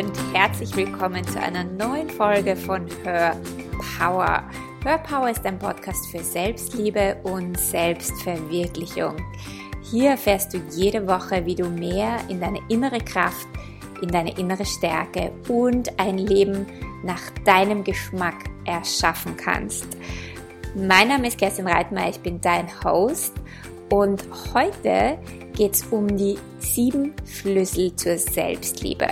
und herzlich willkommen zu einer neuen Folge von Hör Power. Hör Power ist ein Podcast für Selbstliebe und Selbstverwirklichung. Hier erfährst du jede Woche, wie du mehr in deine innere Kraft, in deine innere Stärke und ein Leben nach deinem Geschmack erschaffen kannst. Mein Name ist Kerstin Reitmeier, ich bin dein Host und heute geht es um die sieben Schlüssel zur Selbstliebe.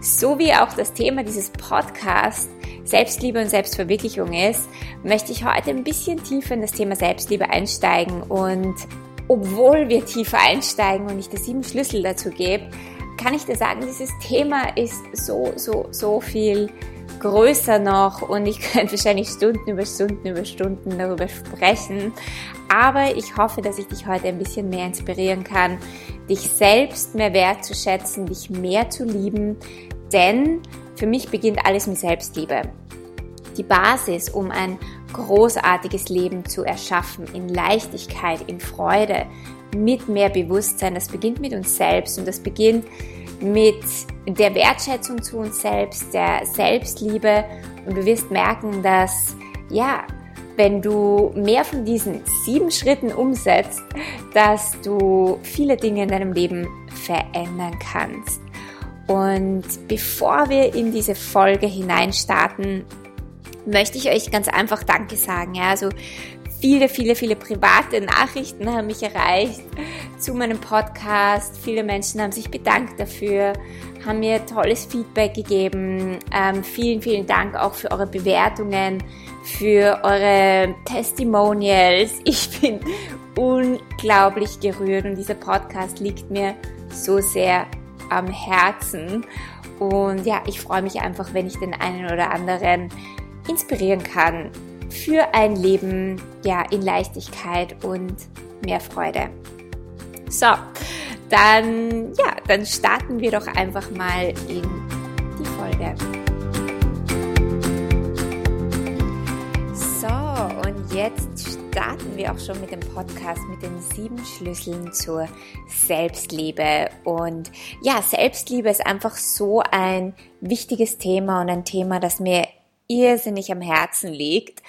So wie auch das Thema dieses Podcasts Selbstliebe und Selbstverwirklichung ist, möchte ich heute ein bisschen tiefer in das Thema Selbstliebe einsteigen. Und obwohl wir tiefer einsteigen und ich dir sieben Schlüssel dazu gebe, kann ich dir sagen, dieses Thema ist so, so, so viel größer noch und ich könnte wahrscheinlich Stunden über Stunden über Stunden darüber sprechen. Aber ich hoffe, dass ich dich heute ein bisschen mehr inspirieren kann, dich selbst mehr wertzuschätzen, dich mehr zu lieben, denn für mich beginnt alles mit Selbstliebe. Die Basis, um ein großartiges Leben zu erschaffen, in Leichtigkeit, in Freude, mit mehr Bewusstsein, das beginnt mit uns selbst und das beginnt mit der Wertschätzung zu uns selbst, der Selbstliebe und du wirst merken, dass ja, wenn du mehr von diesen sieben Schritten umsetzt, dass du viele Dinge in deinem Leben verändern kannst. Und bevor wir in diese Folge hineinstarten, möchte ich euch ganz einfach Danke sagen. Ja, also viele, viele, viele private Nachrichten haben mich erreicht zu meinem Podcast. Viele Menschen haben sich bedankt dafür, haben mir tolles Feedback gegeben. Ähm, vielen, vielen Dank auch für eure Bewertungen, für eure Testimonials. Ich bin unglaublich gerührt und dieser Podcast liegt mir so sehr am Herzen. Und ja, ich freue mich einfach, wenn ich den einen oder anderen inspirieren kann, für ein Leben ja in Leichtigkeit und mehr Freude. So, dann ja, dann starten wir doch einfach mal in die Folge. So, und jetzt starten wir auch schon mit dem Podcast mit den sieben Schlüsseln zur Selbstliebe. Und ja, Selbstliebe ist einfach so ein wichtiges Thema und ein Thema, das mir irrsinnig am Herzen liegt.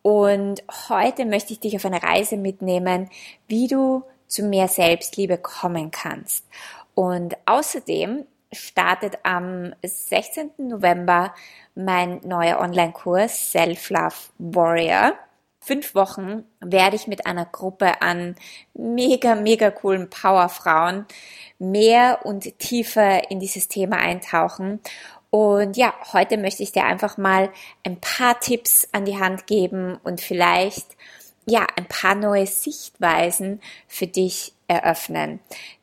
Und heute möchte ich dich auf eine Reise mitnehmen, wie du zu mehr Selbstliebe kommen kannst. Und außerdem startet am 16. November mein neuer Online-Kurs Self-Love Warrior. Fünf Wochen werde ich mit einer Gruppe an mega, mega coolen Powerfrauen mehr und tiefer in dieses Thema eintauchen und ja, heute möchte ich dir einfach mal ein paar Tipps an die Hand geben und vielleicht ja, ein paar neue Sichtweisen für dich eröffnen.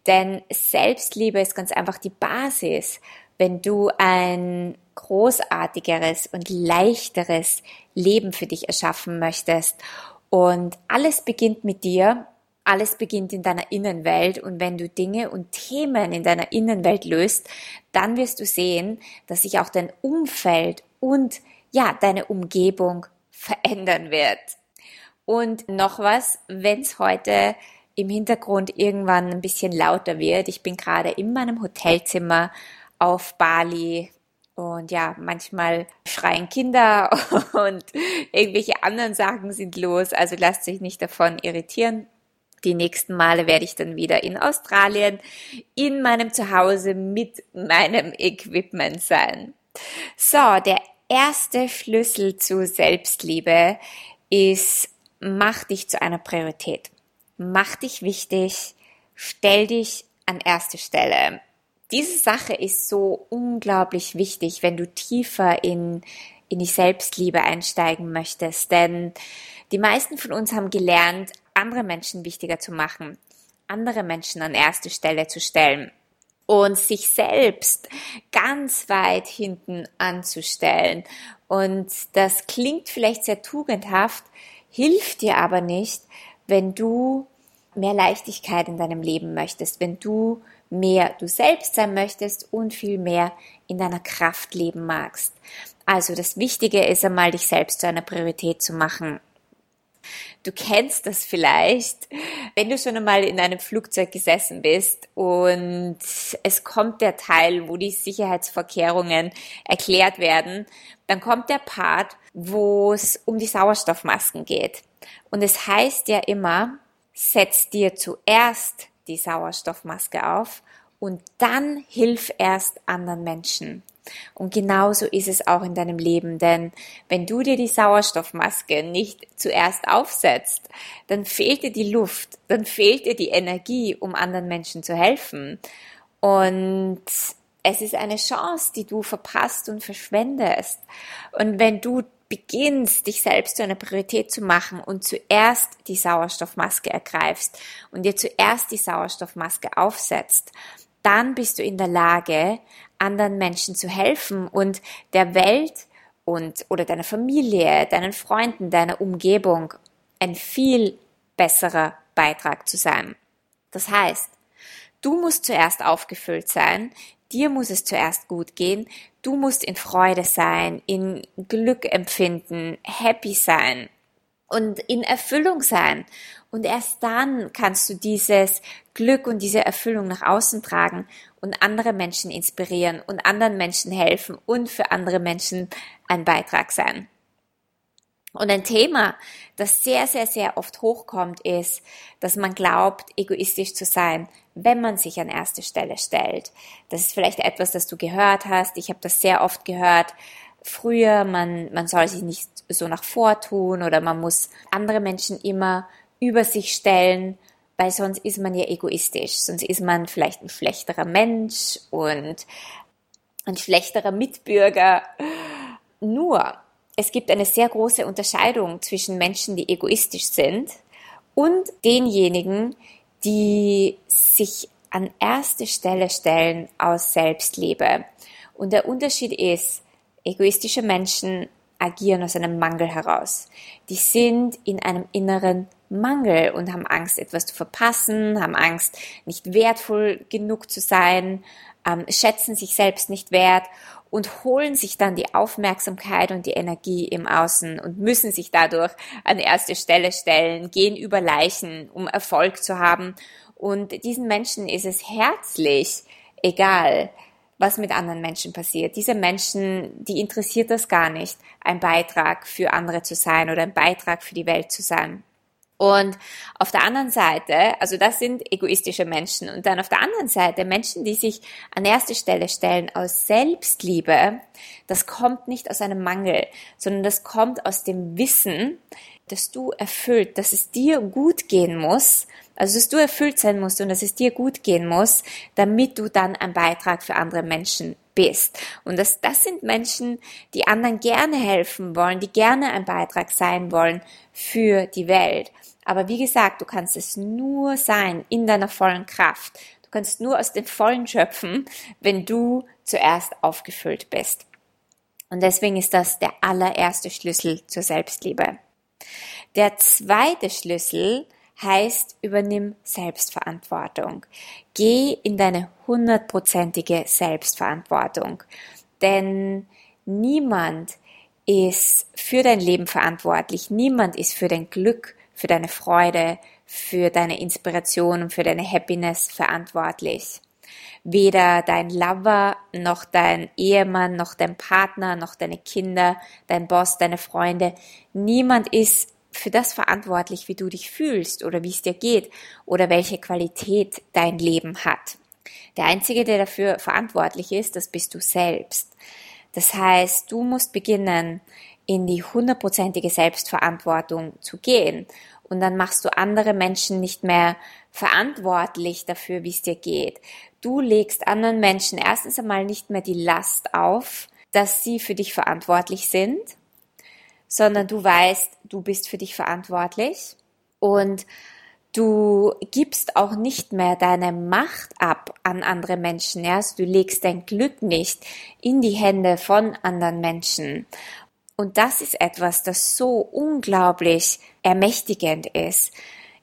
Denn Selbstliebe ist ganz einfach die Basis, wenn du ein großartigeres und leichteres Leben für dich erschaffen möchtest. Und alles beginnt mit dir alles beginnt in deiner Innenwelt und wenn du Dinge und Themen in deiner Innenwelt löst, dann wirst du sehen, dass sich auch dein Umfeld und ja, deine Umgebung verändern wird. Und noch was, wenn es heute im Hintergrund irgendwann ein bisschen lauter wird. Ich bin gerade in meinem Hotelzimmer auf Bali und ja, manchmal schreien Kinder und irgendwelche anderen Sachen sind los. Also lasst euch nicht davon irritieren. Die nächsten Male werde ich dann wieder in Australien in meinem Zuhause mit meinem Equipment sein. So, der erste Schlüssel zu Selbstliebe ist, mach dich zu einer Priorität. Mach dich wichtig, stell dich an erste Stelle. Diese Sache ist so unglaublich wichtig, wenn du tiefer in, in die Selbstliebe einsteigen möchtest, denn die meisten von uns haben gelernt, andere Menschen wichtiger zu machen, andere Menschen an erste Stelle zu stellen und sich selbst ganz weit hinten anzustellen. Und das klingt vielleicht sehr tugendhaft, hilft dir aber nicht, wenn du mehr Leichtigkeit in deinem Leben möchtest, wenn du mehr du selbst sein möchtest und viel mehr in deiner Kraft leben magst. Also das Wichtige ist einmal, dich selbst zu einer Priorität zu machen Du kennst das vielleicht, wenn du schon einmal in einem Flugzeug gesessen bist und es kommt der Teil, wo die Sicherheitsvorkehrungen erklärt werden, dann kommt der Part, wo es um die Sauerstoffmasken geht. Und es heißt ja immer, setz dir zuerst die Sauerstoffmaske auf und dann hilf erst anderen Menschen. Und genauso ist es auch in deinem Leben, denn wenn du dir die Sauerstoffmaske nicht zuerst aufsetzt, dann fehlt dir die Luft, dann fehlt dir die Energie, um anderen Menschen zu helfen. Und es ist eine Chance, die du verpasst und verschwendest. Und wenn du beginnst, dich selbst zu einer Priorität zu machen und zuerst die Sauerstoffmaske ergreifst und dir zuerst die Sauerstoffmaske aufsetzt, dann bist du in der Lage, anderen Menschen zu helfen und der Welt und oder deiner Familie, deinen Freunden, deiner Umgebung ein viel besserer Beitrag zu sein. Das heißt, du musst zuerst aufgefüllt sein, dir muss es zuerst gut gehen, du musst in Freude sein, in Glück empfinden, happy sein und in Erfüllung sein. Und erst dann kannst du dieses Glück und diese Erfüllung nach außen tragen und andere Menschen inspirieren und anderen Menschen helfen und für andere Menschen ein Beitrag sein. Und ein Thema, das sehr, sehr, sehr oft hochkommt, ist, dass man glaubt, egoistisch zu sein, wenn man sich an erste Stelle stellt. Das ist vielleicht etwas, das du gehört hast. Ich habe das sehr oft gehört. Früher, man, man soll sich nicht so nach vortun oder man muss andere Menschen immer über sich stellen, weil sonst ist man ja egoistisch, sonst ist man vielleicht ein schlechterer Mensch und ein schlechterer Mitbürger. Nur, es gibt eine sehr große Unterscheidung zwischen Menschen, die egoistisch sind und denjenigen, die sich an erste Stelle stellen aus Selbstliebe. Und der Unterschied ist, egoistische Menschen agieren aus einem Mangel heraus. Die sind in einem inneren Mangel und haben Angst, etwas zu verpassen, haben Angst, nicht wertvoll genug zu sein, ähm, schätzen sich selbst nicht wert und holen sich dann die Aufmerksamkeit und die Energie im Außen und müssen sich dadurch an erste Stelle stellen, gehen über Leichen, um Erfolg zu haben. Und diesen Menschen ist es herzlich egal, was mit anderen Menschen passiert. Diese Menschen, die interessiert das gar nicht, ein Beitrag für andere zu sein oder ein Beitrag für die Welt zu sein. Und auf der anderen Seite, also das sind egoistische Menschen. Und dann auf der anderen Seite Menschen, die sich an erste Stelle stellen aus Selbstliebe, das kommt nicht aus einem Mangel, sondern das kommt aus dem Wissen, dass du erfüllt, dass es dir gut gehen muss, also dass du erfüllt sein musst und dass es dir gut gehen muss, damit du dann ein Beitrag für andere Menschen bist. Und das, das sind Menschen, die anderen gerne helfen wollen, die gerne ein Beitrag sein wollen für die Welt. Aber wie gesagt, du kannst es nur sein in deiner vollen Kraft. Du kannst nur aus dem Vollen schöpfen, wenn du zuerst aufgefüllt bist. Und deswegen ist das der allererste Schlüssel zur Selbstliebe. Der zweite Schlüssel heißt, übernimm Selbstverantwortung. Geh in deine hundertprozentige Selbstverantwortung. Denn niemand ist für dein Leben verantwortlich. Niemand ist für dein Glück, für deine Freude, für deine Inspiration und für deine Happiness verantwortlich. Weder dein Lover, noch dein Ehemann, noch dein Partner, noch deine Kinder, dein Boss, deine Freunde. Niemand ist für das verantwortlich, wie du dich fühlst oder wie es dir geht oder welche Qualität dein Leben hat. Der Einzige, der dafür verantwortlich ist, das bist du selbst. Das heißt, du musst beginnen, in die hundertprozentige Selbstverantwortung zu gehen. Und dann machst du andere Menschen nicht mehr verantwortlich dafür, wie es dir geht. Du legst anderen Menschen erstens einmal nicht mehr die Last auf, dass sie für dich verantwortlich sind, sondern du weißt, du bist für dich verantwortlich und du gibst auch nicht mehr deine Macht ab an andere Menschen, ja? Also du legst dein Glück nicht in die Hände von anderen Menschen. Und das ist etwas, das so unglaublich ermächtigend ist.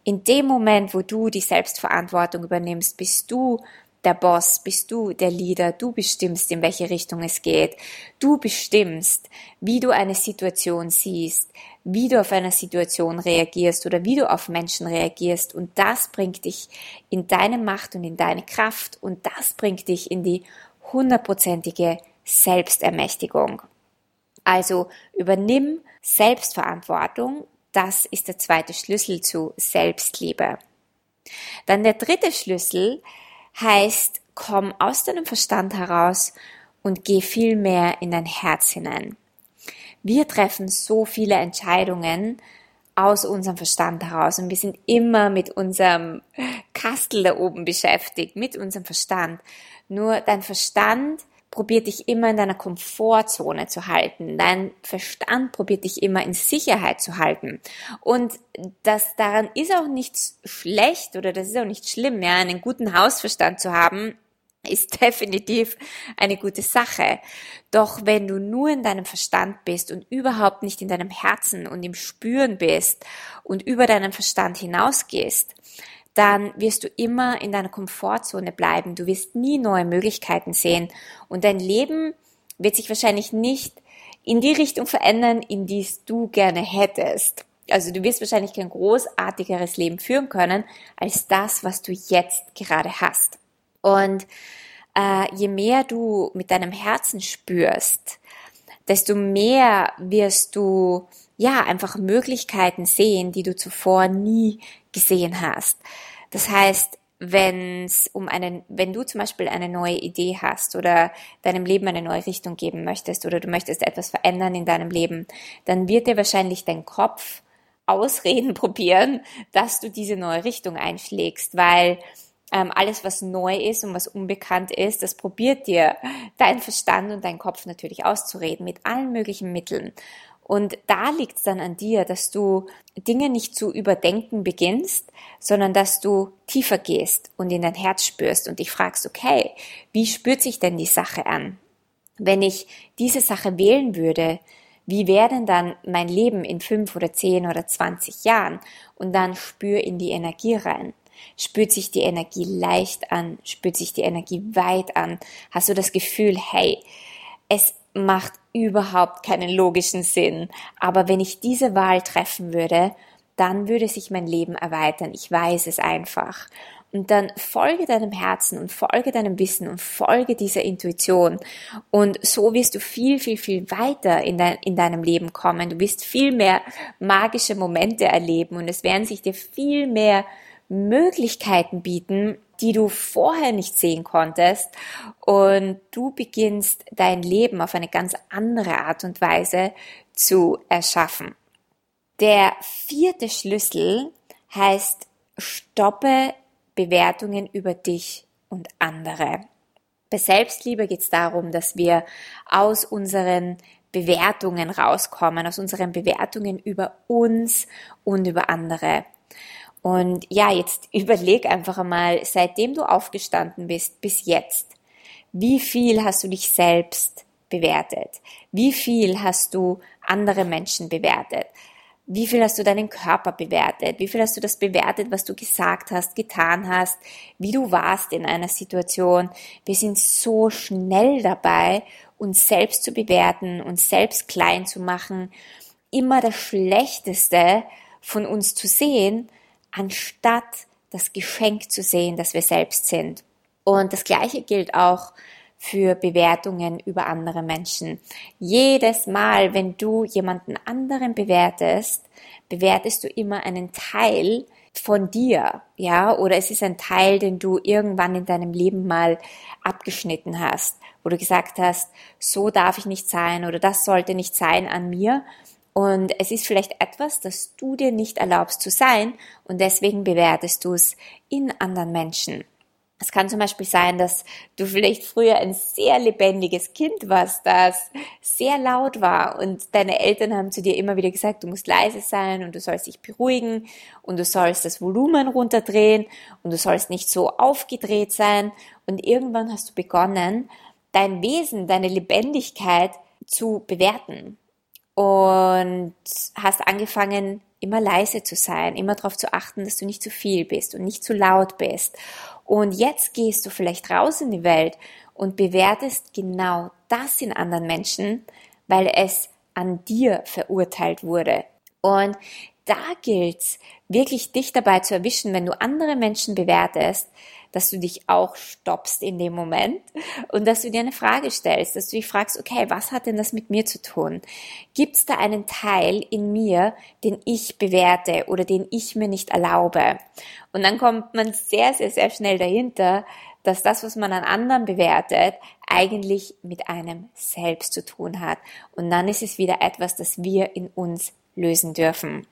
In dem Moment, wo du die Selbstverantwortung übernimmst, bist du der Boss, bist du der Leader, du bestimmst, in welche Richtung es geht. Du bestimmst, wie du eine Situation siehst, wie du auf eine Situation reagierst oder wie du auf Menschen reagierst. Und das bringt dich in deine Macht und in deine Kraft und das bringt dich in die hundertprozentige Selbstermächtigung. Also übernimm Selbstverantwortung. Das ist der zweite Schlüssel zu Selbstliebe. Dann der dritte Schlüssel heißt, komm aus deinem Verstand heraus und geh viel mehr in dein Herz hinein. Wir treffen so viele Entscheidungen aus unserem Verstand heraus und wir sind immer mit unserem Kastel da oben beschäftigt, mit unserem Verstand. Nur dein Verstand probiert dich immer in deiner Komfortzone zu halten. Dein Verstand probiert dich immer in Sicherheit zu halten. Und das daran ist auch nichts schlecht oder das ist auch nicht schlimm, ja, einen guten Hausverstand zu haben, ist definitiv eine gute Sache. Doch wenn du nur in deinem Verstand bist und überhaupt nicht in deinem Herzen und im Spüren bist und über deinen Verstand hinausgehst, dann wirst du immer in deiner Komfortzone bleiben. Du wirst nie neue Möglichkeiten sehen und dein Leben wird sich wahrscheinlich nicht in die Richtung verändern, in die es du gerne hättest. Also du wirst wahrscheinlich kein großartigeres Leben führen können als das, was du jetzt gerade hast. Und äh, je mehr du mit deinem Herzen spürst, desto mehr wirst du ja einfach Möglichkeiten sehen, die du zuvor nie gesehen hast. Das heißt, wenn es um einen, wenn du zum Beispiel eine neue Idee hast oder deinem Leben eine neue Richtung geben möchtest oder du möchtest etwas verändern in deinem Leben, dann wird dir wahrscheinlich dein Kopf Ausreden probieren, dass du diese neue Richtung einschlägst, weil ähm, alles, was neu ist und was unbekannt ist, das probiert dir dein Verstand und dein Kopf natürlich auszureden mit allen möglichen Mitteln. Und da liegt es dann an dir, dass du Dinge nicht zu überdenken beginnst, sondern dass du tiefer gehst und in dein Herz spürst und dich fragst, okay, wie spürt sich denn die Sache an? Wenn ich diese Sache wählen würde, wie wäre denn dann mein Leben in fünf oder zehn oder zwanzig Jahren? Und dann spür in die Energie rein. Spürt sich die Energie leicht an? Spürt sich die Energie weit an? Hast du das Gefühl, hey, es macht überhaupt keinen logischen Sinn, aber wenn ich diese Wahl treffen würde, dann würde sich mein Leben erweitern. Ich weiß es einfach. Und dann folge deinem Herzen und folge deinem Wissen und folge dieser Intuition. Und so wirst du viel, viel, viel weiter in, dein, in deinem Leben kommen. Du wirst viel mehr magische Momente erleben und es werden sich dir viel mehr Möglichkeiten bieten, die du vorher nicht sehen konntest und du beginnst dein Leben auf eine ganz andere Art und Weise zu erschaffen. Der vierte Schlüssel heißt stoppe Bewertungen über dich und andere. Bei Selbstliebe geht es darum, dass wir aus unseren Bewertungen rauskommen, aus unseren Bewertungen über uns und über andere. Und ja, jetzt überleg einfach einmal, seitdem du aufgestanden bist bis jetzt, wie viel hast du dich selbst bewertet? Wie viel hast du andere Menschen bewertet? Wie viel hast du deinen Körper bewertet? Wie viel hast du das bewertet, was du gesagt hast, getan hast, wie du warst in einer Situation? Wir sind so schnell dabei, uns selbst zu bewerten, uns selbst klein zu machen, immer das Schlechteste von uns zu sehen anstatt das Geschenk zu sehen, das wir selbst sind. Und das Gleiche gilt auch für Bewertungen über andere Menschen. Jedes Mal, wenn du jemanden anderen bewertest, bewertest du immer einen Teil von dir, ja, oder es ist ein Teil, den du irgendwann in deinem Leben mal abgeschnitten hast, wo du gesagt hast, so darf ich nicht sein oder das sollte nicht sein an mir und es ist vielleicht etwas, das du dir nicht erlaubst zu sein und deswegen bewertest du es in anderen Menschen. Es kann zum Beispiel sein, dass du vielleicht früher ein sehr lebendiges Kind warst, das sehr laut war und deine Eltern haben zu dir immer wieder gesagt, du musst leise sein und du sollst dich beruhigen und du sollst das Volumen runterdrehen und du sollst nicht so aufgedreht sein und irgendwann hast du begonnen, dein Wesen, deine Lebendigkeit zu bewerten und hast angefangen, immer leise zu sein, immer darauf zu achten, dass du nicht zu viel bist und nicht zu laut bist. Und jetzt gehst du vielleicht raus in die Welt und bewertest genau das in anderen Menschen, weil es an dir verurteilt wurde. Und da gilt's, wirklich dich dabei zu erwischen, wenn du andere Menschen bewertest, dass du dich auch stoppst in dem Moment und dass du dir eine Frage stellst, dass du dich fragst, okay, was hat denn das mit mir zu tun? Gibt es da einen Teil in mir, den ich bewerte oder den ich mir nicht erlaube? Und dann kommt man sehr, sehr, sehr schnell dahinter, dass das, was man an anderen bewertet, eigentlich mit einem selbst zu tun hat. Und dann ist es wieder etwas, das wir in uns lösen dürfen.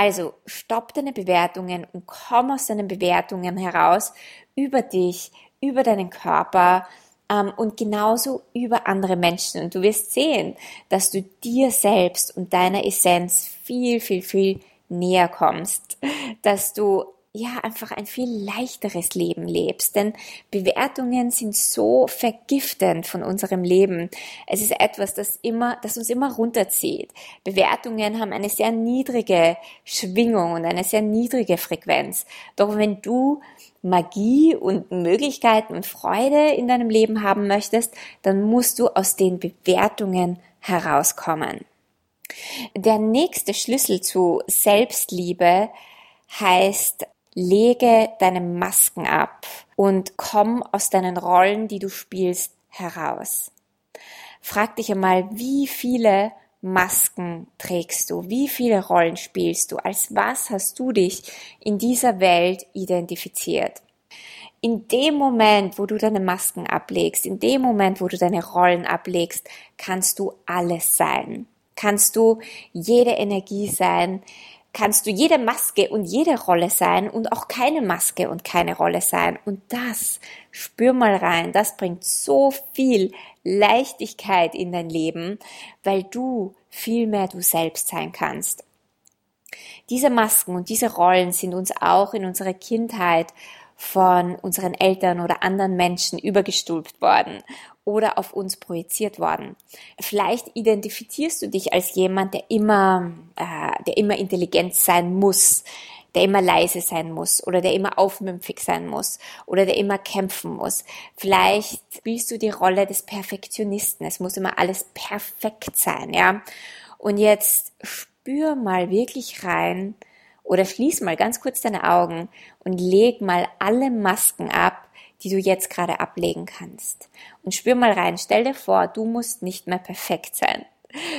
Also stopp deine Bewertungen und komm aus deinen Bewertungen heraus über dich, über deinen Körper ähm, und genauso über andere Menschen. Und du wirst sehen, dass du dir selbst und deiner Essenz viel, viel, viel näher kommst, dass du ja, einfach ein viel leichteres Leben lebst. Denn Bewertungen sind so vergiftend von unserem Leben. Es ist etwas, das immer, das uns immer runterzieht. Bewertungen haben eine sehr niedrige Schwingung und eine sehr niedrige Frequenz. Doch wenn du Magie und Möglichkeiten und Freude in deinem Leben haben möchtest, dann musst du aus den Bewertungen herauskommen. Der nächste Schlüssel zu Selbstliebe heißt lege deine Masken ab und komm aus deinen Rollen, die du spielst, heraus. Frag dich einmal, wie viele Masken trägst du? Wie viele Rollen spielst du? Als was hast du dich in dieser Welt identifiziert? In dem Moment, wo du deine Masken ablegst, in dem Moment, wo du deine Rollen ablegst, kannst du alles sein. Kannst du jede Energie sein, kannst du jede Maske und jede Rolle sein und auch keine Maske und keine Rolle sein. Und das, spür mal rein, das bringt so viel Leichtigkeit in dein Leben, weil du viel mehr du selbst sein kannst. Diese Masken und diese Rollen sind uns auch in unserer Kindheit von unseren Eltern oder anderen Menschen übergestülpt worden oder auf uns projiziert worden. Vielleicht identifizierst du dich als jemand, der immer, äh, der immer intelligent sein muss, der immer leise sein muss oder der immer aufmümpfig sein muss oder der immer kämpfen muss. Vielleicht spielst du die Rolle des Perfektionisten. Es muss immer alles perfekt sein, ja. Und jetzt spür mal wirklich rein oder schließ mal ganz kurz deine Augen und leg mal alle Masken ab, die du jetzt gerade ablegen kannst. Und spür mal rein. Stell dir vor, du musst nicht mehr perfekt sein.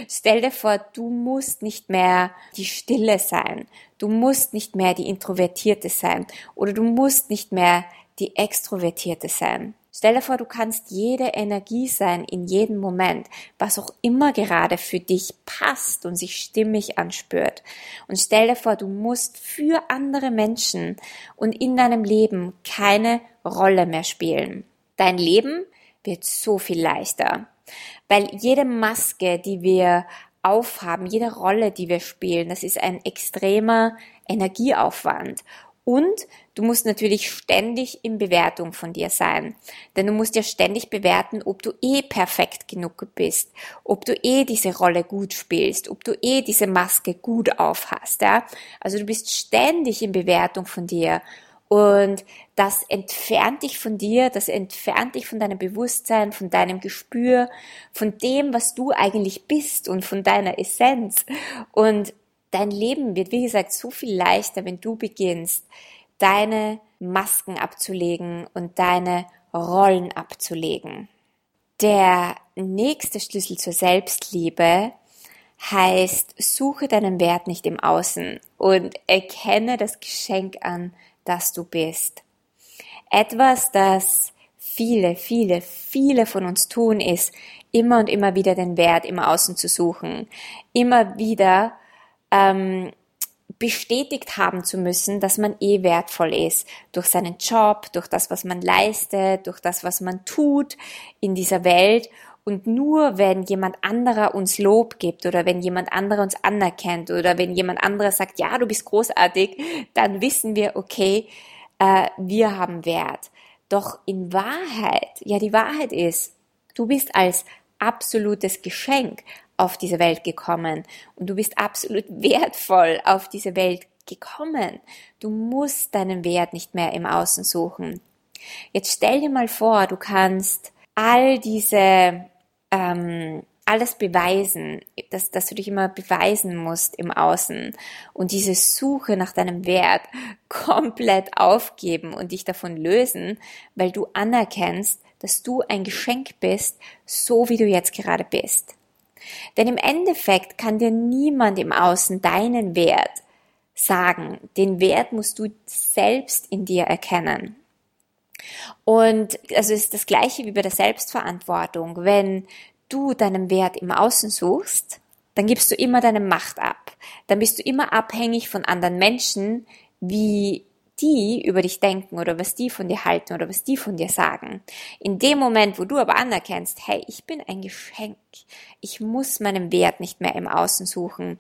Stell dir vor, du musst nicht mehr die Stille sein. Du musst nicht mehr die Introvertierte sein. Oder du musst nicht mehr die Extrovertierte sein. Stell dir vor, du kannst jede Energie sein in jedem Moment, was auch immer gerade für dich passt und sich stimmig anspürt. Und stell dir vor, du musst für andere Menschen und in deinem Leben keine Rolle mehr spielen. Dein Leben wird so viel leichter, weil jede Maske, die wir aufhaben, jede Rolle, die wir spielen, das ist ein extremer Energieaufwand. Und du musst natürlich ständig in Bewertung von dir sein. Denn du musst ja ständig bewerten, ob du eh perfekt genug bist, ob du eh diese Rolle gut spielst, ob du eh diese Maske gut aufhast. Ja? Also du bist ständig in Bewertung von dir. Und das entfernt dich von dir, das entfernt dich von deinem Bewusstsein, von deinem Gespür, von dem, was du eigentlich bist und von deiner Essenz. Und dein Leben wird, wie gesagt, so viel leichter, wenn du beginnst, deine Masken abzulegen und deine Rollen abzulegen. Der nächste Schlüssel zur Selbstliebe heißt, suche deinen Wert nicht im Außen und erkenne das Geschenk an, das du bist. Etwas, das viele, viele, viele von uns tun, ist, immer und immer wieder den Wert im Außen zu suchen, immer wieder ähm, bestätigt haben zu müssen, dass man eh wertvoll ist durch seinen Job, durch das, was man leistet, durch das, was man tut in dieser Welt. Und nur wenn jemand anderer uns Lob gibt oder wenn jemand anderer uns anerkennt oder wenn jemand anderer sagt, ja, du bist großartig, dann wissen wir, okay, äh, wir haben Wert. Doch in Wahrheit, ja, die Wahrheit ist, du bist als absolutes Geschenk auf diese Welt gekommen und du bist absolut wertvoll auf diese Welt gekommen. Du musst deinen Wert nicht mehr im Außen suchen. Jetzt stell dir mal vor, du kannst all diese ähm, alles beweisen, dass, dass du dich immer beweisen musst im Außen und diese Suche nach deinem Wert komplett aufgeben und dich davon lösen, weil du anerkennst, dass du ein Geschenk bist, so wie du jetzt gerade bist. Denn im Endeffekt kann dir niemand im Außen deinen Wert sagen. Den Wert musst du selbst in dir erkennen. Und also ist das gleiche wie bei der Selbstverantwortung. Wenn du deinen Wert im Außen suchst, dann gibst du immer deine Macht ab. Dann bist du immer abhängig von anderen Menschen, wie die über dich denken oder was die von dir halten oder was die von dir sagen. In dem Moment, wo du aber anerkennst, hey, ich bin ein Geschenk, ich muss meinen Wert nicht mehr im Außen suchen,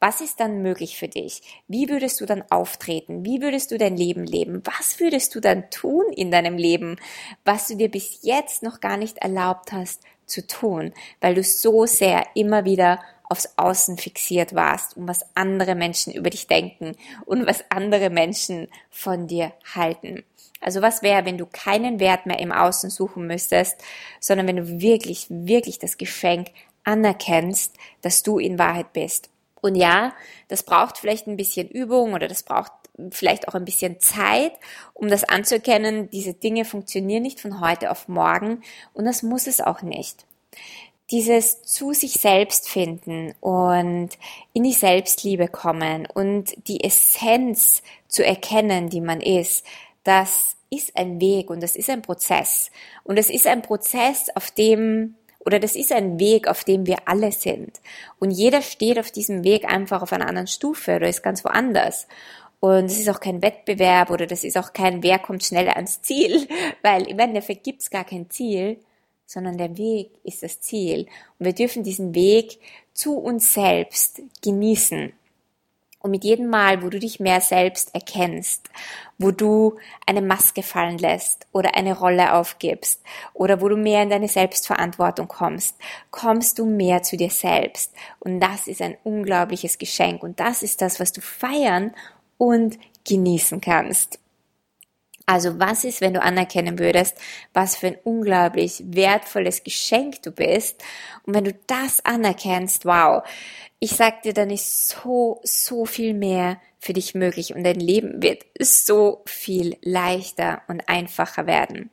was ist dann möglich für dich? Wie würdest du dann auftreten? Wie würdest du dein Leben leben? Was würdest du dann tun in deinem Leben, was du dir bis jetzt noch gar nicht erlaubt hast zu tun, weil du so sehr immer wieder aufs Außen fixiert warst und was andere Menschen über dich denken und was andere Menschen von dir halten. Also was wäre, wenn du keinen Wert mehr im Außen suchen müsstest, sondern wenn du wirklich, wirklich das Geschenk anerkennst, dass du in Wahrheit bist. Und ja, das braucht vielleicht ein bisschen Übung oder das braucht vielleicht auch ein bisschen Zeit, um das anzuerkennen. Diese Dinge funktionieren nicht von heute auf morgen und das muss es auch nicht dieses zu sich selbst finden und in die Selbstliebe kommen und die Essenz zu erkennen, die man ist, das ist ein Weg und das ist ein Prozess. Und es ist ein Prozess, auf dem, oder das ist ein Weg, auf dem wir alle sind. Und jeder steht auf diesem Weg einfach auf einer anderen Stufe oder ist ganz woanders. Und es ist auch kein Wettbewerb oder das ist auch kein, wer kommt schneller ans Ziel, weil im Endeffekt gibt es gar kein Ziel, sondern der Weg ist das Ziel. Und wir dürfen diesen Weg zu uns selbst genießen. Und mit jedem Mal, wo du dich mehr selbst erkennst, wo du eine Maske fallen lässt oder eine Rolle aufgibst oder wo du mehr in deine Selbstverantwortung kommst, kommst du mehr zu dir selbst. Und das ist ein unglaubliches Geschenk und das ist das, was du feiern und genießen kannst. Also was ist, wenn du anerkennen würdest, was für ein unglaublich wertvolles Geschenk du bist? Und wenn du das anerkennst, wow, ich sag dir, dann ist so, so viel mehr für dich möglich und dein Leben wird so viel leichter und einfacher werden.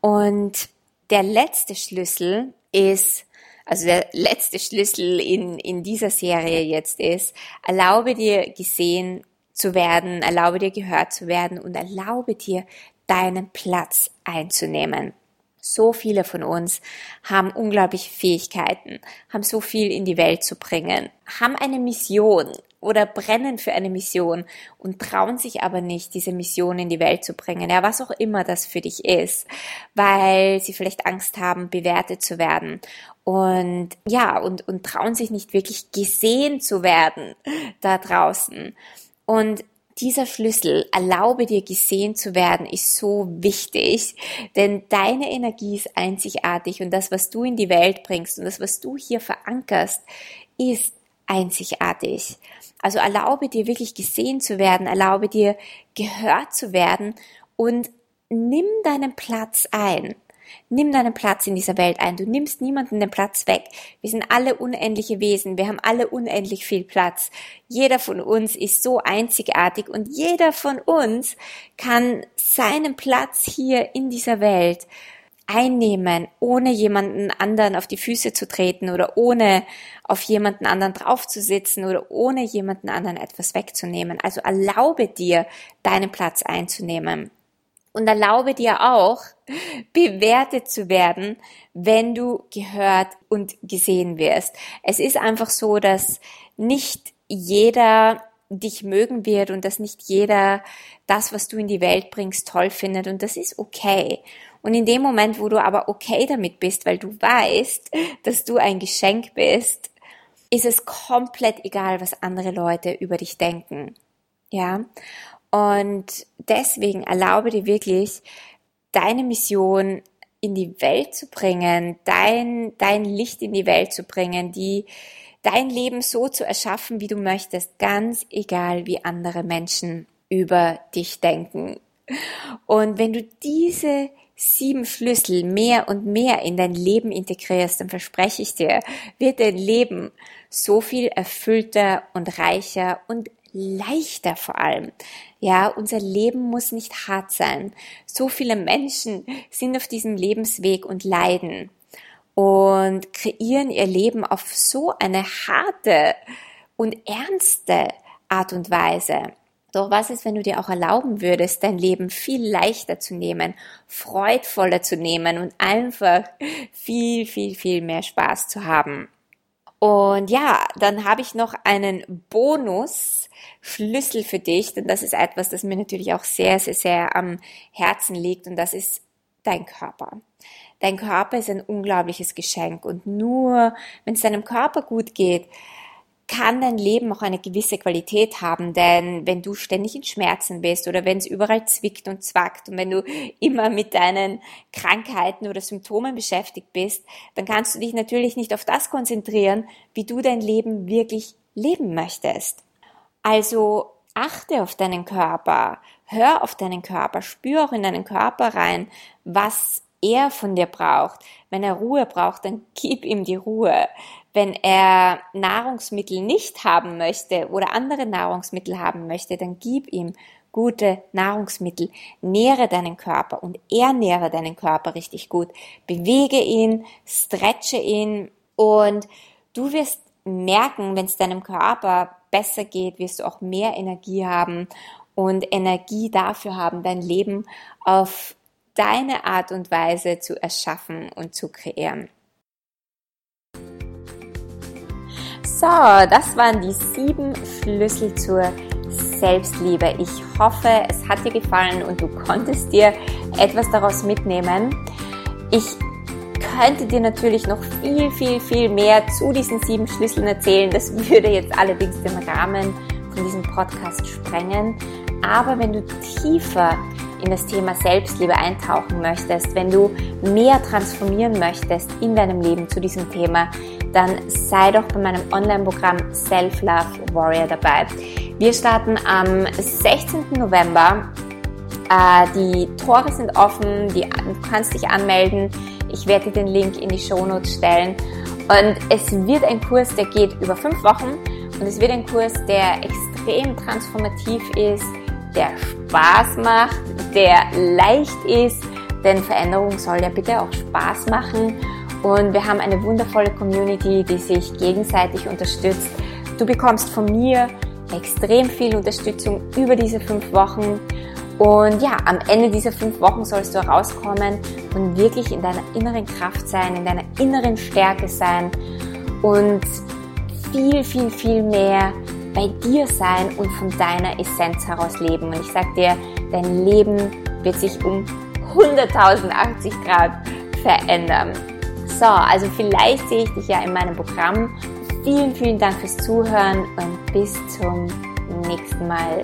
Und der letzte Schlüssel ist, also der letzte Schlüssel in, in dieser Serie jetzt ist, erlaube dir gesehen zu werden, erlaube dir gehört zu werden und erlaube dir deinen Platz einzunehmen. So viele von uns haben unglaubliche Fähigkeiten, haben so viel in die Welt zu bringen, haben eine Mission oder brennen für eine Mission und trauen sich aber nicht, diese Mission in die Welt zu bringen. Ja, was auch immer das für dich ist, weil sie vielleicht Angst haben, bewertet zu werden und ja, und, und trauen sich nicht wirklich gesehen zu werden da draußen. Und dieser Schlüssel, erlaube dir gesehen zu werden, ist so wichtig, denn deine Energie ist einzigartig und das, was du in die Welt bringst und das, was du hier verankerst, ist einzigartig. Also erlaube dir wirklich gesehen zu werden, erlaube dir gehört zu werden und nimm deinen Platz ein. Nimm deinen Platz in dieser Welt ein. Du nimmst niemanden den Platz weg. Wir sind alle unendliche Wesen. Wir haben alle unendlich viel Platz. Jeder von uns ist so einzigartig und jeder von uns kann seinen Platz hier in dieser Welt einnehmen, ohne jemanden anderen auf die Füße zu treten oder ohne auf jemanden anderen draufzusitzen oder ohne jemanden anderen etwas wegzunehmen. Also erlaube dir, deinen Platz einzunehmen und erlaube dir auch, bewertet zu werden, wenn du gehört und gesehen wirst. Es ist einfach so, dass nicht jeder dich mögen wird und dass nicht jeder das, was du in die Welt bringst, toll findet und das ist okay. Und in dem Moment, wo du aber okay damit bist, weil du weißt, dass du ein Geschenk bist, ist es komplett egal, was andere Leute über dich denken. Ja. Und deswegen erlaube dir wirklich, deine Mission in die Welt zu bringen, dein, dein Licht in die Welt zu bringen, die, dein Leben so zu erschaffen, wie du möchtest, ganz egal, wie andere Menschen über dich denken. Und wenn du diese sieben Schlüssel mehr und mehr in dein Leben integrierst, dann verspreche ich dir, wird dein Leben so viel erfüllter und reicher und leichter vor allem. Ja, unser Leben muss nicht hart sein. So viele Menschen sind auf diesem Lebensweg und leiden und kreieren ihr Leben auf so eine harte und ernste Art und Weise. Doch was ist, wenn du dir auch erlauben würdest, dein Leben viel leichter zu nehmen, freudvoller zu nehmen und einfach viel, viel, viel mehr Spaß zu haben? Und ja, dann habe ich noch einen Bonus-Schlüssel für dich, denn das ist etwas, das mir natürlich auch sehr, sehr, sehr am Herzen liegt und das ist dein Körper. Dein Körper ist ein unglaubliches Geschenk und nur wenn es deinem Körper gut geht, kann dein Leben auch eine gewisse Qualität haben, denn wenn du ständig in Schmerzen bist oder wenn es überall zwickt und zwackt und wenn du immer mit deinen Krankheiten oder Symptomen beschäftigt bist, dann kannst du dich natürlich nicht auf das konzentrieren, wie du dein Leben wirklich leben möchtest. Also achte auf deinen Körper, hör auf deinen Körper, spür auch in deinen Körper rein, was er von dir braucht. Wenn er Ruhe braucht, dann gib ihm die Ruhe. Wenn er Nahrungsmittel nicht haben möchte oder andere Nahrungsmittel haben möchte, dann gib ihm gute Nahrungsmittel. Nähre deinen Körper und ernähre deinen Körper richtig gut. Bewege ihn, stretche ihn und du wirst merken, wenn es deinem Körper besser geht, wirst du auch mehr Energie haben und Energie dafür haben, dein Leben auf deine Art und Weise zu erschaffen und zu kreieren. So, das waren die sieben Schlüssel zur Selbstliebe. Ich hoffe, es hat dir gefallen und du konntest dir etwas daraus mitnehmen. Ich könnte dir natürlich noch viel, viel, viel mehr zu diesen sieben Schlüsseln erzählen. Das würde jetzt allerdings den Rahmen von diesem Podcast sprengen. Aber wenn du tiefer in das Thema Selbstliebe eintauchen möchtest, wenn du mehr transformieren möchtest in deinem Leben zu diesem Thema, dann sei doch bei meinem Online-Programm Self-Love Warrior dabei. Wir starten am 16. November. Äh, die Tore sind offen, die, du kannst dich anmelden. Ich werde dir den Link in die Shownotes stellen. Und es wird ein Kurs, der geht über fünf Wochen. Und es wird ein Kurs, der extrem transformativ ist, der Spaß macht, der leicht ist, denn Veränderung soll ja bitte auch Spaß machen. Und wir haben eine wundervolle Community, die sich gegenseitig unterstützt. Du bekommst von mir extrem viel Unterstützung über diese fünf Wochen. Und ja, am Ende dieser fünf Wochen sollst du herauskommen und wirklich in deiner inneren Kraft sein, in deiner inneren Stärke sein und viel, viel, viel mehr bei dir sein und von deiner Essenz heraus leben. Und ich sag dir, dein Leben wird sich um 100.080 Grad verändern. So, also vielleicht sehe ich dich ja in meinem Programm. Vielen, vielen Dank fürs Zuhören und bis zum nächsten Mal.